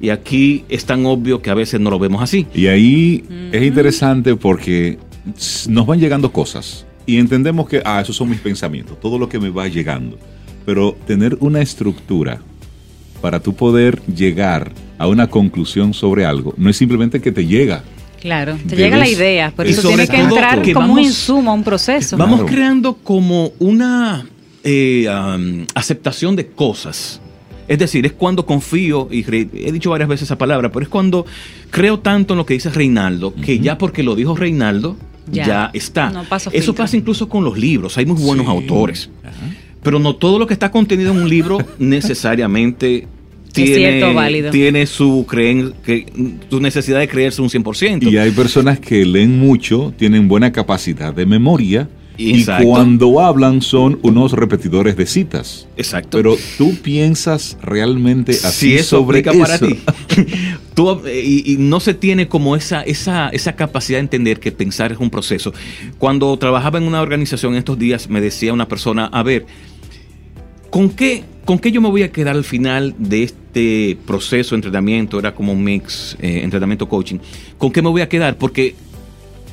Y aquí es tan obvio que a veces no lo vemos así. Y ahí es interesante porque nos van llegando cosas y entendemos que, ah, esos son mis pensamientos, todo lo que me va llegando. Pero tener una estructura para tú poder llegar a una conclusión sobre algo no es simplemente que te llega. Claro, te llega la idea, pero eso tiene que entrar que como un insumo a un proceso. Vamos Claro. creando como una eh, um, aceptación de cosas. Es decir, es cuando confío, y he dicho varias veces esa palabra, pero es cuando creo tanto en lo que dice Reinaldo, que ya porque lo dijo Reinaldo, Ya. ya, está. No paso Eso pasa incluso con los libros, hay muy buenos Sí. autores. Ajá. Pero no todo lo que está contenido en un libro necesariamente tiene, cierto, válido. tiene su, creen, que, su necesidad de creerse un 100%. Y hay personas que leen mucho, tienen buena capacidad de memoria Exacto. y cuando hablan son unos repetidores de citas. Exacto. Pero tú piensas realmente así si eso sobre para eso? ti. Tú, y, y no se tiene como esa, esa, esa capacidad de entender que pensar es un proceso. Cuando trabajaba en una organización estos días, me decía una persona, a ver, ¿con qué, ¿con qué yo me voy a quedar al final de este proceso de entrenamiento? Era como un mix, eh, entrenamiento coaching. ¿Con qué me voy a quedar? Porque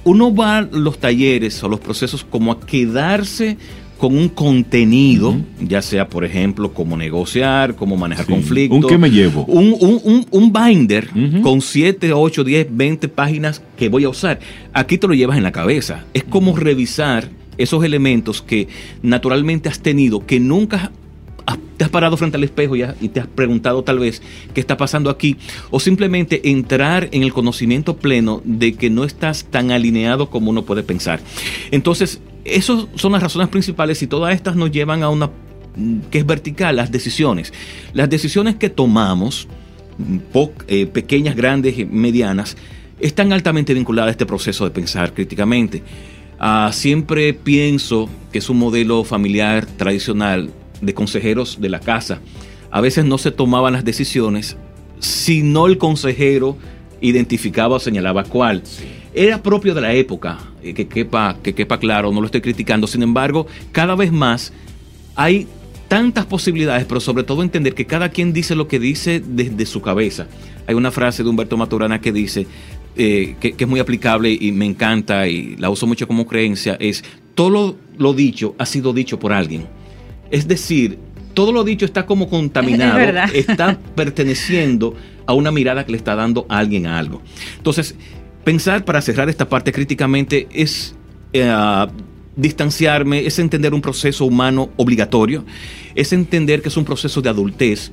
uno va a los talleres o los procesos como a quedarse con un contenido, ya sea, por ejemplo, cómo negociar, cómo manejar Sí. conflictos. ¿Un qué me llevo? Un, un- un- un binder con 7, 8, 10, 20 páginas que voy a usar. Aquí te lo llevas en la cabeza. Es como revisar esos elementos que naturalmente has tenido, que nunca has- te has parado frente al espejo y, has- y te has preguntado tal vez qué está pasando aquí, o simplemente entrar en el conocimiento pleno de que no estás tan alineado como uno puede pensar. Entonces, esas son las razones principales y todas estas nos llevan a una mm, que es vertical, las decisiones. Las decisiones que tomamos, mm, eh, pequeñas, grandes, y medianas, están altamente vinculadas a este proceso de pensar críticamente. Ah, siempre pienso que es un modelo familiar tradicional de consejeros de la casa. A veces no se tomaban las decisiones si no el consejero identificaba o señalaba cuál. Era propio de la época, eh, que quepa, que quepa claro, no lo estoy criticando. Sin embargo, cada vez más hay tantas posibilidades, pero sobre todo entender que cada quien dice lo que dice desde su cabeza. Hay una frase de Humberto Maturana que dice, eh, que, es muy aplicable y me encanta y la uso mucho como creencia, es todo lo dicho ha sido dicho por alguien. Es decir, todo lo dicho está como contaminado, Es está perteneciendo a una mirada que le está dando a alguien a algo. Entonces, pensar para cerrar esta parte críticamente es eh, distanciarme, es entender un proceso humano obligatorio, es entender que es un proceso de adultez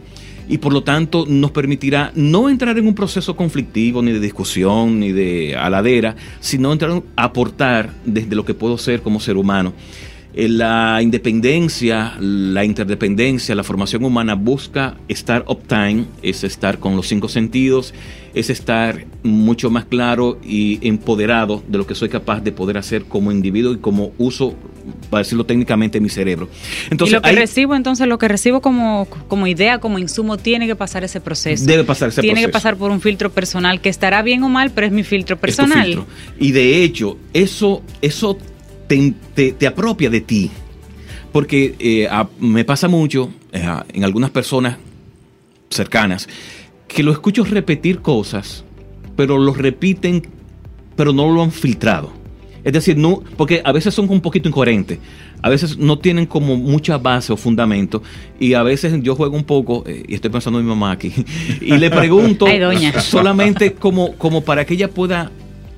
y por lo tanto nos permitirá no entrar en un proceso conflictivo, ni de discusión, ni de aladera, sino entrar a aportar desde lo que puedo ser como ser humano. Eh, La independencia, la interdependencia, la formación humana busca estar uptime, es estar con los cinco sentidos, es estar mucho más claro y empoderado de lo que soy capaz de poder hacer como individuo y como uso, para decirlo técnicamente, mi cerebro. y lo que hay- recibo, entonces, lo que recibo como, como idea, como insumo, tiene que pasar ese proceso. Debe pasar ese Tiene que proceso. pasar por un filtro personal que estará bien o mal, pero es mi filtro es tu personal. filtro. Y de hecho, eso, eso te, te- te apropia de ti. Porque eh, a- me pasa mucho eh, en algunas personas cercanas que lo escucho repetir cosas, pero lo repiten, pero no lo han filtrado. Es decir, no, porque a veces son un poquito incoherentes, a veces no tienen como mucha base o fundamento, y a veces yo juego un poco, eh, y estoy pensando en mi mamá aquí, y le pregunto Ay, solamente como, como para que ella pueda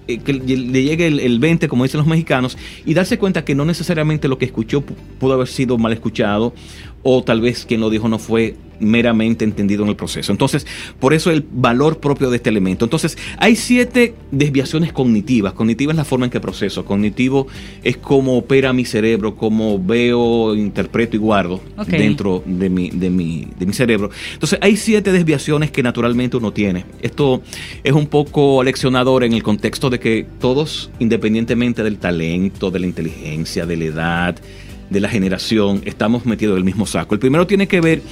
eh, que le le llegue el, el 20, como dicen los mexicanos, y darse cuenta que no necesariamente lo que escuchó pu- pudo haber sido mal escuchado, o tal vez quien lo dijo no fue meramente entendido en el proceso. Entonces, por eso el valor propio de este elemento. Entonces, hay siete desviaciones cognitivas. Cognitiva es la forma en que proceso. Cognitivo es cómo opera mi cerebro, cómo veo, interpreto y guardo dentro de mi, de, mi, de mi cerebro. Entonces, hay siete desviaciones que naturalmente uno tiene. Esto es un poco leccionador en el contexto de que todos, independientemente del talento, de la inteligencia, de la edad, de la generación, estamos metidos en el mismo saco. El primero tiene que ver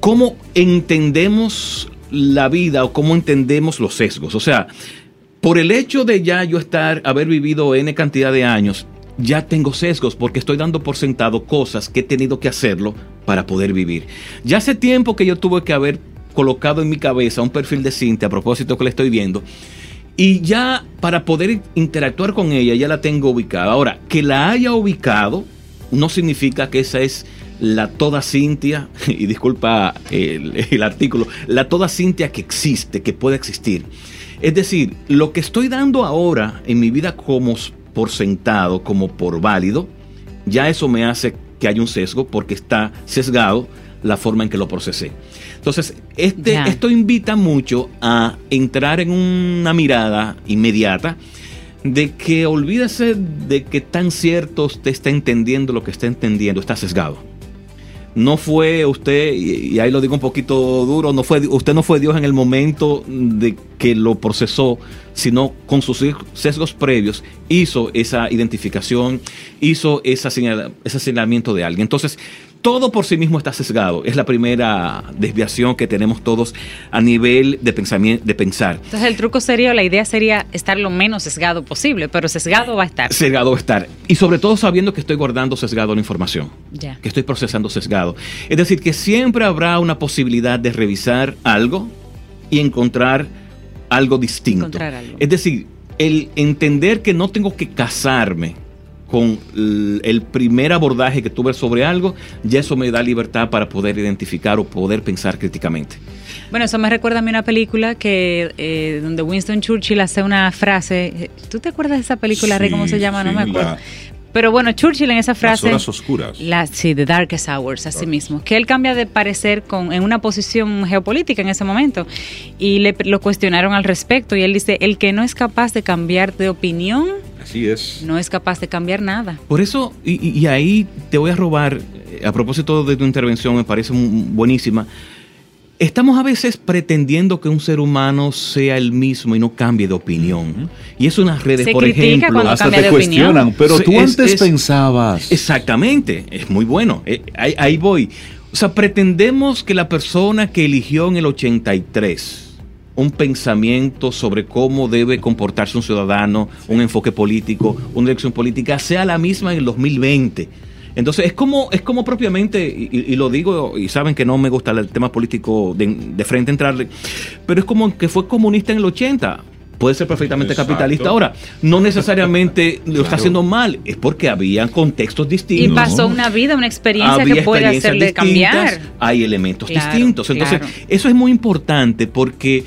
cómo entendemos la vida o cómo entendemos los sesgos. O sea, por el hecho de ya yo estar, haber vivido N cantidad de años, ya tengo sesgos porque estoy dando por sentado cosas que he tenido que hacerlo para poder vivir. Ya hace tiempo que yo tuve que haber colocado en mi cabeza un perfil de Cintia a propósito que le estoy viendo. Y ya para poder interactuar con ella ya la tengo ubicada. Ahora, que la haya ubicado no significa que esa es la toda Cintia, y disculpa el, el artículo, la toda Cintia que existe, que puede existir. Es decir, lo que estoy dando ahora en mi vida como por sentado, como por válido, ya eso me hace que haya un sesgo porque está sesgado la forma en que lo procesé. Entonces, este, esto invita mucho a entrar en una mirada inmediata de que olvídese de que tan cierto usted está entendiendo lo que está entendiendo, está sesgado. No fue usted, y ahí lo digo un poquito duro, no fue, usted no fue Dios en el momento de que lo procesó, sino con sus sesgos previos hizo esa identificación, hizo ese señalamiento de alguien. Entonces, todo por sí mismo está sesgado. Es la primera desviación que tenemos todos a nivel de, pensamiento, de pensar. Entonces el truco sería, la idea sería estar lo menos sesgado posible, pero sesgado va a estar. Sesgado va a estar. Y sobre todo sabiendo que estoy guardando sesgado la información. Ya. Que estoy procesando sesgado. Es decir, que siempre habrá una posibilidad de revisar algo y encontrar algo distinto. Encontrar algo. Es decir, el entender que no tengo que casarme con el primer abordaje que tuve sobre algo, ya eso me da libertad para poder identificar o poder pensar críticamente. Bueno, eso me recuerda a mí una película que eh, donde Winston Churchill hace una frase. ¿Tú te acuerdas de esa película, Rey? ¿Cómo se llama? no me acuerdo. Pero bueno, Churchill en esa frase. Las horas oscuras. sí, The Darkest Hours, así mismo. Que él cambia de parecer con, en una posición geopolítica en ese momento. Y le, lo cuestionaron al respecto. Y él dice: el que no es capaz de cambiar de opinión Así es. No es capaz de cambiar nada. Por eso, y, ahí te voy a robar, eh, a propósito de tu intervención, me parece buenísima. Estamos a veces pretendiendo que un ser humano sea el mismo y no cambie de opinión. Y es unas redes, por ejemplo, hasta te cuestionan, pero tú antes pensabas. Exactamente, es muy bueno. Eh, ahí, ahí voy. O sea, pretendemos que la persona que eligió en el 83 un pensamiento sobre cómo debe comportarse un ciudadano, un enfoque político, una elección política, sea la misma en el 2020. Entonces es como, es como propiamente, y, lo digo, y saben que no me gusta el tema político de, frente entrarle, pero es como que fue comunista en el 80 puede ser perfectamente capitalista ahora. No necesariamente lo está haciendo mal, es porque había contextos distintos. Y pasó una vida, una experiencia que puede hacerle cambiar. Hay elementos distintos. Entonces, eso es muy importante porque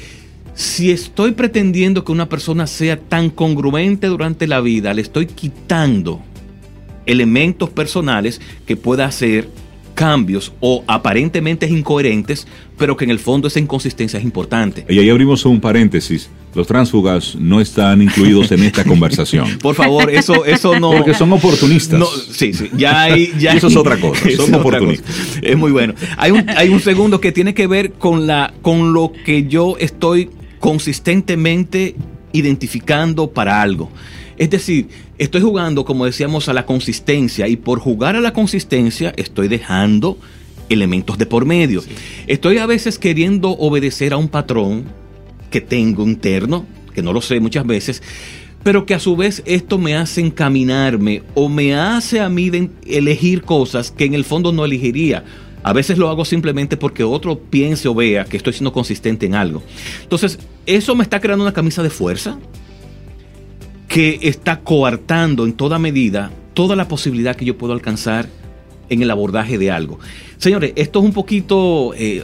si estoy pretendiendo que una persona sea tan congruente durante la vida, le estoy quitando elementos personales que pueda hacer cambios o aparentemente incoherentes, pero que en el fondo esa inconsistencia es importante. Y ahí abrimos un paréntesis. Los tránsfugas no están incluidos en esta conversación. Por favor, eso, eso no. Porque son oportunistas. sí, sí. Ya hay, ya eso es otra cosa. Son oportunistas. Es muy bueno. Hay un, hay un segundo que tiene que ver con, la, con lo que yo estoy consistentemente identificando para algo. Es decir, estoy jugando, como decíamos, a la consistencia y por jugar a la consistencia estoy dejando elementos de por medio. Estoy a veces queriendo obedecer a un patrón que tengo interno, que no lo sé muchas veces, pero que a su vez esto me hace encaminarme o me hace a mí elegir cosas que en el fondo no elegiría a veces lo hago simplemente porque otro piense o vea que estoy siendo consistente en algo. Entonces, eso me está creando una camisa de fuerza que está coartando en toda medida toda la posibilidad que yo puedo alcanzar en el abordaje de algo. Señores, esto es un poquito eh,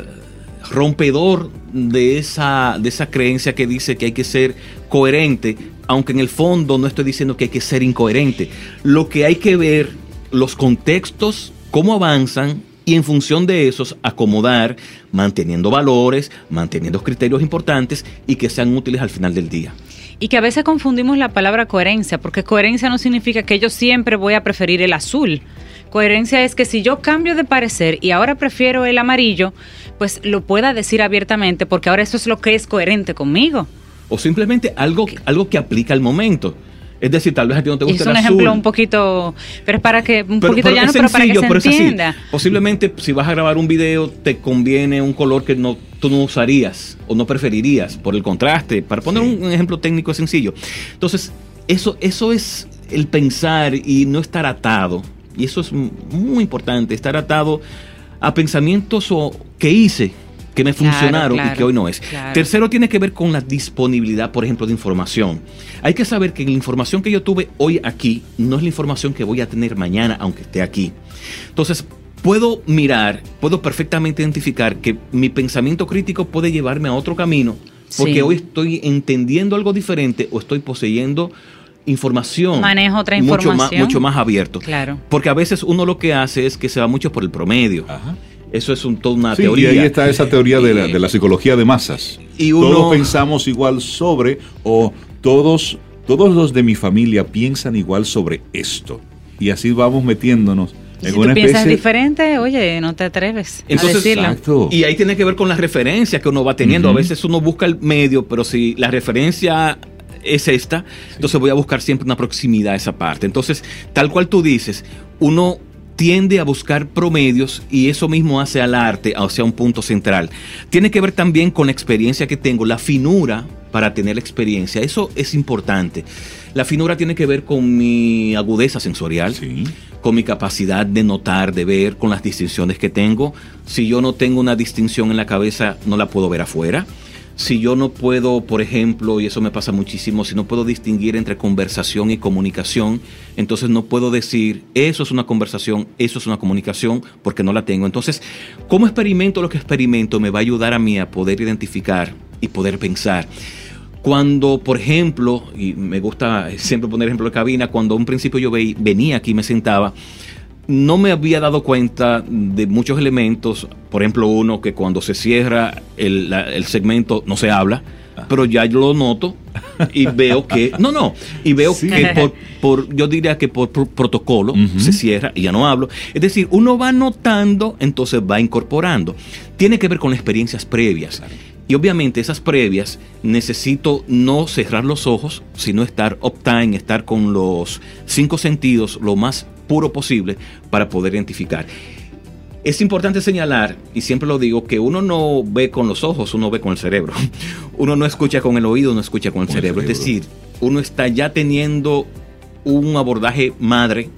rompedor de esa, de esa creencia que dice que hay que ser coherente, aunque en el fondo no estoy diciendo que hay que ser incoherente. Lo que hay que ver, los contextos, cómo avanzan y en función de esos acomodar, manteniendo valores, manteniendo criterios importantes y que sean útiles al final del día. Y que a veces confundimos la palabra coherencia, porque coherencia no significa que yo siempre voy a preferir el azul. Coherencia es que si yo cambio de parecer y ahora prefiero el amarillo, pues lo pueda decir abiertamente, porque ahora eso es lo que es coherente conmigo. O simplemente algo, algo que aplica al momento. Es decir, tal vez a ti no te gusta es un ejemplo un poquito, pero es para que un poquito llano, pero para que se entienda. Posiblemente si vas a grabar un video te conviene un color que no tú no usarías o no preferirías por el contraste, para poner un, ejemplo técnico sencillo. Entonces, eso eso es el pensar y no estar atado. Y eso es muy importante, estar atado a pensamientos o que hice que me funcionaron y que hoy no es. Tercero tiene que ver con la disponibilidad, por ejemplo, de información. Hay que saber que la información que yo tuve hoy aquí no es la información que voy a tener mañana, aunque esté aquí. Entonces, puedo mirar, puedo perfectamente identificar que mi pensamiento crítico puede llevarme a otro camino, Porque Sí. hoy estoy entendiendo algo diferente o estoy poseyendo información. Manejo otra Mucho más, información. mucho más abierto. Claro. Porque a veces uno lo que hace es que se va mucho por el promedio. Ajá. Eso es un, toda una Sí, teoría. y ahí está esa teoría de la, de la psicología de masas. Y uno- Todos pensamos igual sobre, o todos, todos los de mi familia piensan igual sobre esto. Y así vamos metiéndonos Y si tú piensas diferente, oye, no te atreves a decirlo. Exacto. Y ahí tiene que ver con las referencias que uno va teniendo. A veces uno busca el medio, pero si la referencia es esta, entonces voy a buscar siempre una proximidad a esa parte. Entonces, tal cual tú dices, uno tiende a buscar promedios y eso mismo hace al arte, o sea, un punto central. Tiene que ver también con la experiencia que tengo, la finura para tener la experiencia. Eso es importante. La finura tiene que ver con mi agudeza sensorial Sí. Con mi capacidad de notar, de ver, con las distinciones que tengo. Si yo no tengo una distinción en la cabeza, no la puedo ver afuera. Si yo no puedo, por ejemplo, y eso me pasa muchísimo, si no puedo distinguir entre conversación y comunicación, entonces no puedo decir, eso es una conversación, eso es una comunicación, porque no la tengo. Entonces, ¿cómo experimento lo que experimento? Me va a ayudar a mí a poder identificar y poder pensar. Cuando, por ejemplo, y me gusta siempre poner ejemplo de cabina, cuando a un principio yo veí- venía aquí y me sentaba, no me había dado cuenta de muchos elementos, por ejemplo uno que cuando se cierra el, la- el segmento no se habla, pero ya yo lo noto y veo que, no, no, y veo Sí. que por, por- yo diría que por, pro- protocolo se cierra y ya no hablo. Es decir, uno va notando, entonces va incorporando. Tiene que ver con experiencias previas. Y obviamente esas previas necesito no cerrar los ojos, sino estar uptime, estar con los cinco sentidos lo más puro posible para poder identificar. Es importante señalar, y siempre lo digo, que uno no ve con los ojos, uno ve con el cerebro. Uno no escucha con el oído, uno escucha con el Con el cerebro. Es cerebro. decir, uno está ya teniendo un abordaje madre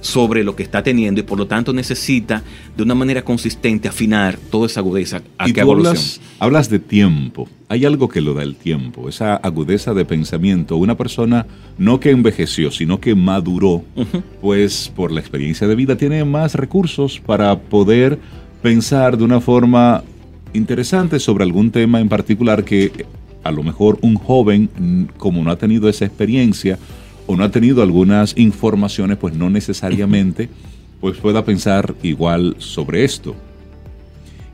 sobre lo que está teniendo y por lo tanto necesita de una manera consistente afinar toda esa agudeza a Y tú evolución. hablas, hablas de tiempo. Hay algo que lo da el tiempo, esa agudeza de pensamiento. Una persona no que envejeció, sino que maduró, pues por la experiencia de vida tiene más recursos para poder pensar de una forma interesante sobre algún tema en particular que a lo mejor un joven, mm, como no ha tenido esa experiencia o no ha tenido algunas informaciones, pues no necesariamente pues pueda pensar igual sobre esto.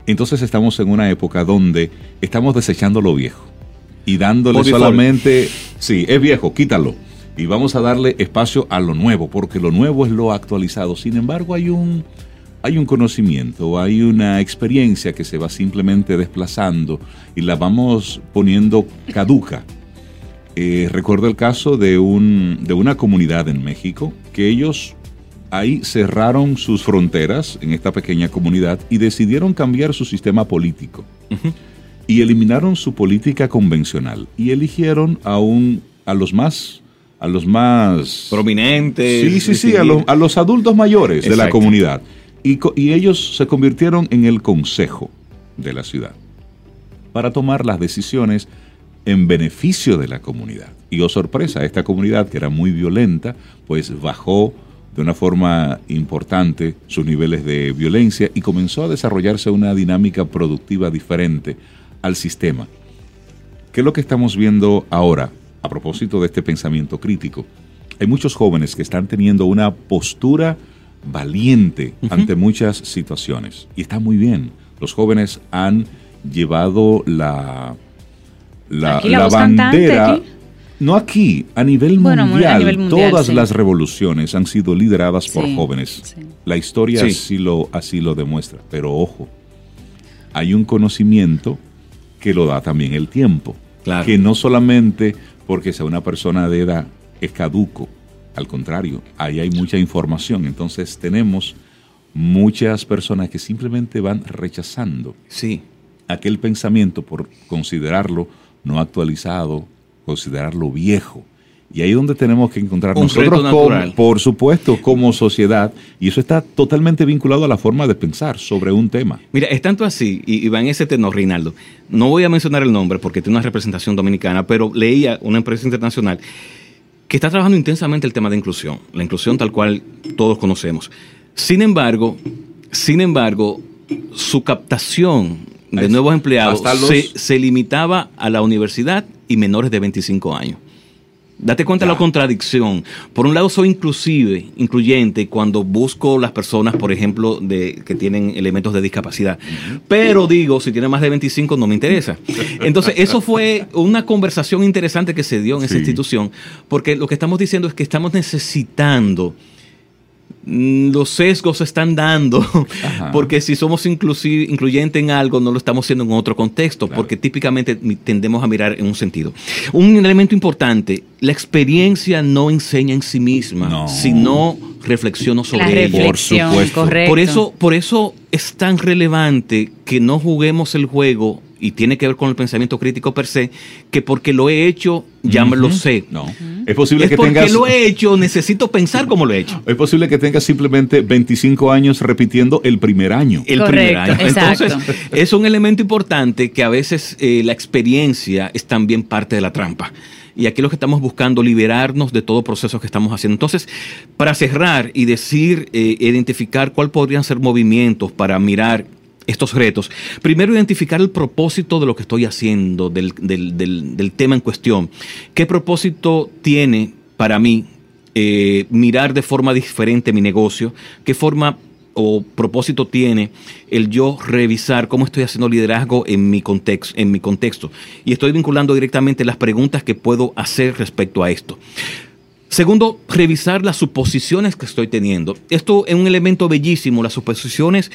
Entonces estamos en una época donde estamos desechando lo viejo y dándole Por solamente, sí, es viejo, quítalo. Y vamos a darle espacio a lo nuevo, porque lo nuevo es lo actualizado. Sin embargo, hay un, hay un conocimiento, hay una experiencia que se va simplemente desplazando y la vamos poniendo caduca. Eh, recuerdo el caso de, un, de una comunidad en México que ellos ahí cerraron sus fronteras en esta pequeña comunidad y decidieron cambiar su sistema político. Y eliminaron su política convencional y eligieron a, un, a los más... A los más... Prominentes. Sí, sí, sí, a, los- a los adultos mayores de la comunidad. Y, y ellos se convirtieron en el consejo de la ciudad para tomar las decisiones en beneficio de la comunidad. Y oh sorpresa, esta comunidad que era muy violenta, pues bajó de una forma importante sus niveles de violencia y comenzó a desarrollarse una dinámica productiva diferente al sistema. ¿Qué es lo que estamos viendo ahora a propósito de este pensamiento crítico? Hay muchos jóvenes que están teniendo una postura valiente ante muchas situaciones y está muy bien. Los jóvenes han llevado la, la, Aquí la la voz cantante, bandera. aquí. No aquí, a nivel, Bueno, a mundial, nivel mundial, todas sí. las revoluciones han sido lideradas por Sí, jóvenes. sí. La historia Sí. así, lo, así lo demuestra. Pero ojo, hay un conocimiento que lo da también el tiempo. Claro. Que no solamente porque sea una persona de edad es caduco, al contrario, ahí hay mucha información. Entonces tenemos muchas personas que simplemente van rechazando Sí. aquel pensamiento por considerarlo no actualizado, considerarlo viejo. Y ahí es donde tenemos que encontrar Un nosotros, como- por supuesto, como sociedad, y eso está totalmente vinculado a la forma de pensar sobre un tema. Mira, es tanto así, y, y va en ese tenor, Reinaldo. No voy a mencionar el nombre porque tiene una representación dominicana, pero leía una empresa internacional que está trabajando intensamente el tema de inclusión, la inclusión tal cual todos conocemos. Sin embargo, sin embargo, su captación de nuevos empleados se, se limitaba a la universidad y menores de 25 años. Date cuenta de la contradicción. Por un lado soy inclusive, incluyente cuando busco las personas, por ejemplo, de, que tienen elementos de discapacidad. Pero digo, si tiene más de 25 no me interesa. Entonces, eso fue una conversación interesante que se dio en esa institución, porque lo que estamos diciendo es que estamos necesitando los sesgos se están dando, porque si somos incluyentes en algo, no lo estamos haciendo en otro contexto, porque típicamente tendemos a mirar en un sentido. Un elemento importante, la experiencia no enseña en sí misma, sino reflexiono sobre ella. Por supuesto. Por eso, por eso es tan relevante que no juguemos el juego y tiene que ver con el pensamiento crítico per se, que porque lo he hecho ya me lo sé. No. Es posible es que porque tengas. lo he hecho, necesito pensar cómo lo he hecho. Es posible que tengas simplemente 25 años repitiendo el primer año. El primer año. Entonces, es un elemento importante que a veces eh, la experiencia es también parte de la trampa. Y aquí lo que estamos buscando, liberarnos de todo proceso que estamos haciendo. Entonces, para cerrar y decir, eh, identificar cuáles podrían ser movimientos para mirar estos retos. Primero, identificar el propósito de lo que estoy haciendo, del, tema en cuestión. ¿Qué propósito tiene para mí eh, mirar de forma diferente mi negocio? ¿Qué forma o propósito tiene el yo revisar cómo estoy haciendo liderazgo en mi, en mi contexto? Y estoy vinculando directamente las preguntas que puedo hacer respecto a esto. Segundo, revisar las suposiciones que estoy teniendo. Esto es un elemento bellísimo. Las suposiciones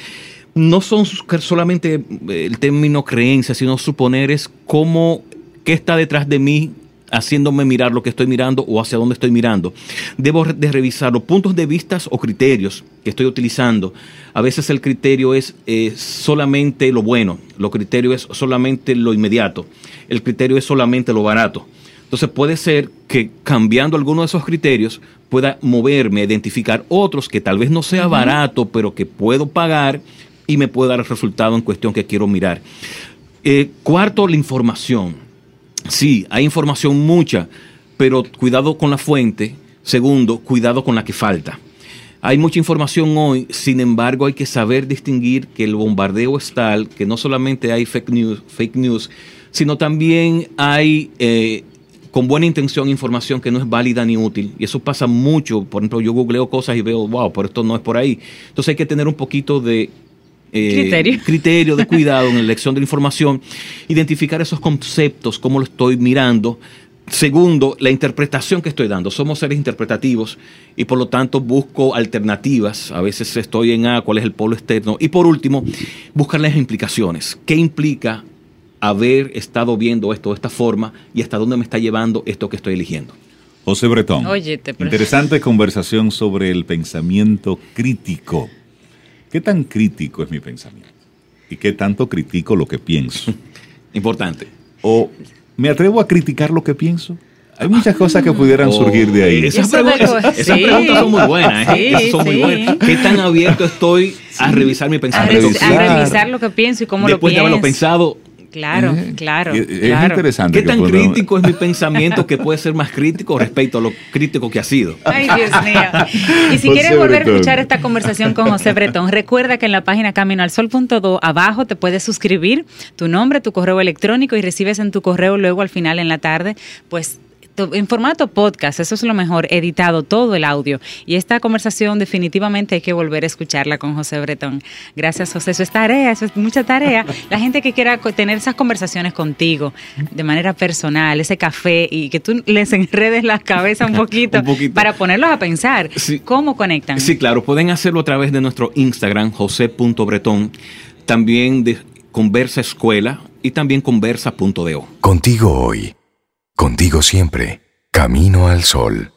no son solamente eh, el término creencia, sino suponer es cómo, qué está detrás de mí haciéndome mirar lo que estoy mirando o hacia dónde estoy mirando. Debo de revisar los puntos de vista o criterios que estoy utilizando. A veces el criterio es eh, solamente lo bueno, lo criterio es solamente lo inmediato, el criterio es solamente lo barato. Entonces puede ser que cambiando alguno de esos criterios pueda moverme a identificar otros que tal vez no sea barato, pero que puedo pagar y me puede dar el resultado en cuestión que quiero mirar. Eh, cuarto, la información. Sí, hay información mucha, pero cuidado con la fuente. Segundo, cuidado con la que falta. Hay mucha información hoy, sin embargo hay que saber distinguir que el bombardeo es tal, que no solamente hay fake news, fake news sino también hay eh, con buena intención información que no es válida ni útil. Y eso pasa mucho. Por ejemplo, yo googleo cosas y veo, wow, pero esto no es por ahí. Entonces hay que tener un poquito de eh, criterio. de cuidado en la elección de la información, identificar esos conceptos, cómo lo estoy mirando. Segundo, la interpretación que estoy dando. Somos seres interpretativos y por lo tanto busco alternativas. A veces estoy en A, cuál es el polo externo. Y por último, buscar las implicaciones. ¿Qué implica haber estado viendo esto de esta forma y hasta dónde me está llevando esto que estoy eligiendo? José Bretón. interesante conversación sobre el pensamiento crítico. ¿Qué tan crítico es mi pensamiento? ¿Y qué tanto critico lo que pienso? Importante. ¿O me atrevo a criticar lo que pienso? Hay muchas cosas que pudieran oh, surgir de ahí. Esas, preguntas, son muy buenas. ¿eh? son muy buenas. ¿Qué tan abierto estoy a revisar mi pensamiento? A revisar, lo que pienso y cómo lo pienso. Después de haberlo pensado, Claro, claro. Es, interesante. ¿Qué tan crítico es mi pensamiento que puede ser más crítico respecto a lo crítico que ha sido? Ay, Dios mío. Y si quieres volver a escuchar esta conversación con José Bretón, recuerda que en la página caminoalsol.do abajo te puedes suscribir tu nombre, tu correo electrónico y recibes en tu correo luego al final en la tarde, pues en formato podcast, eso es lo mejor, editado todo el audio. Y esta conversación definitivamente hay que volver a escucharla con José Bretón. Gracias, José. Eso es tarea, eso es mucha tarea. La gente que quiera tener esas conversaciones contigo de manera personal, ese café y que tú les enredes la cabeza un poquito, para ponerlos a pensar. ¿Cómo conectan? Sí, claro, pueden hacerlo a través de nuestro Instagram, josé.bretón, también de Conversa Escuela y también conversa.do. Contigo hoy Contigo siempre, camino al sol.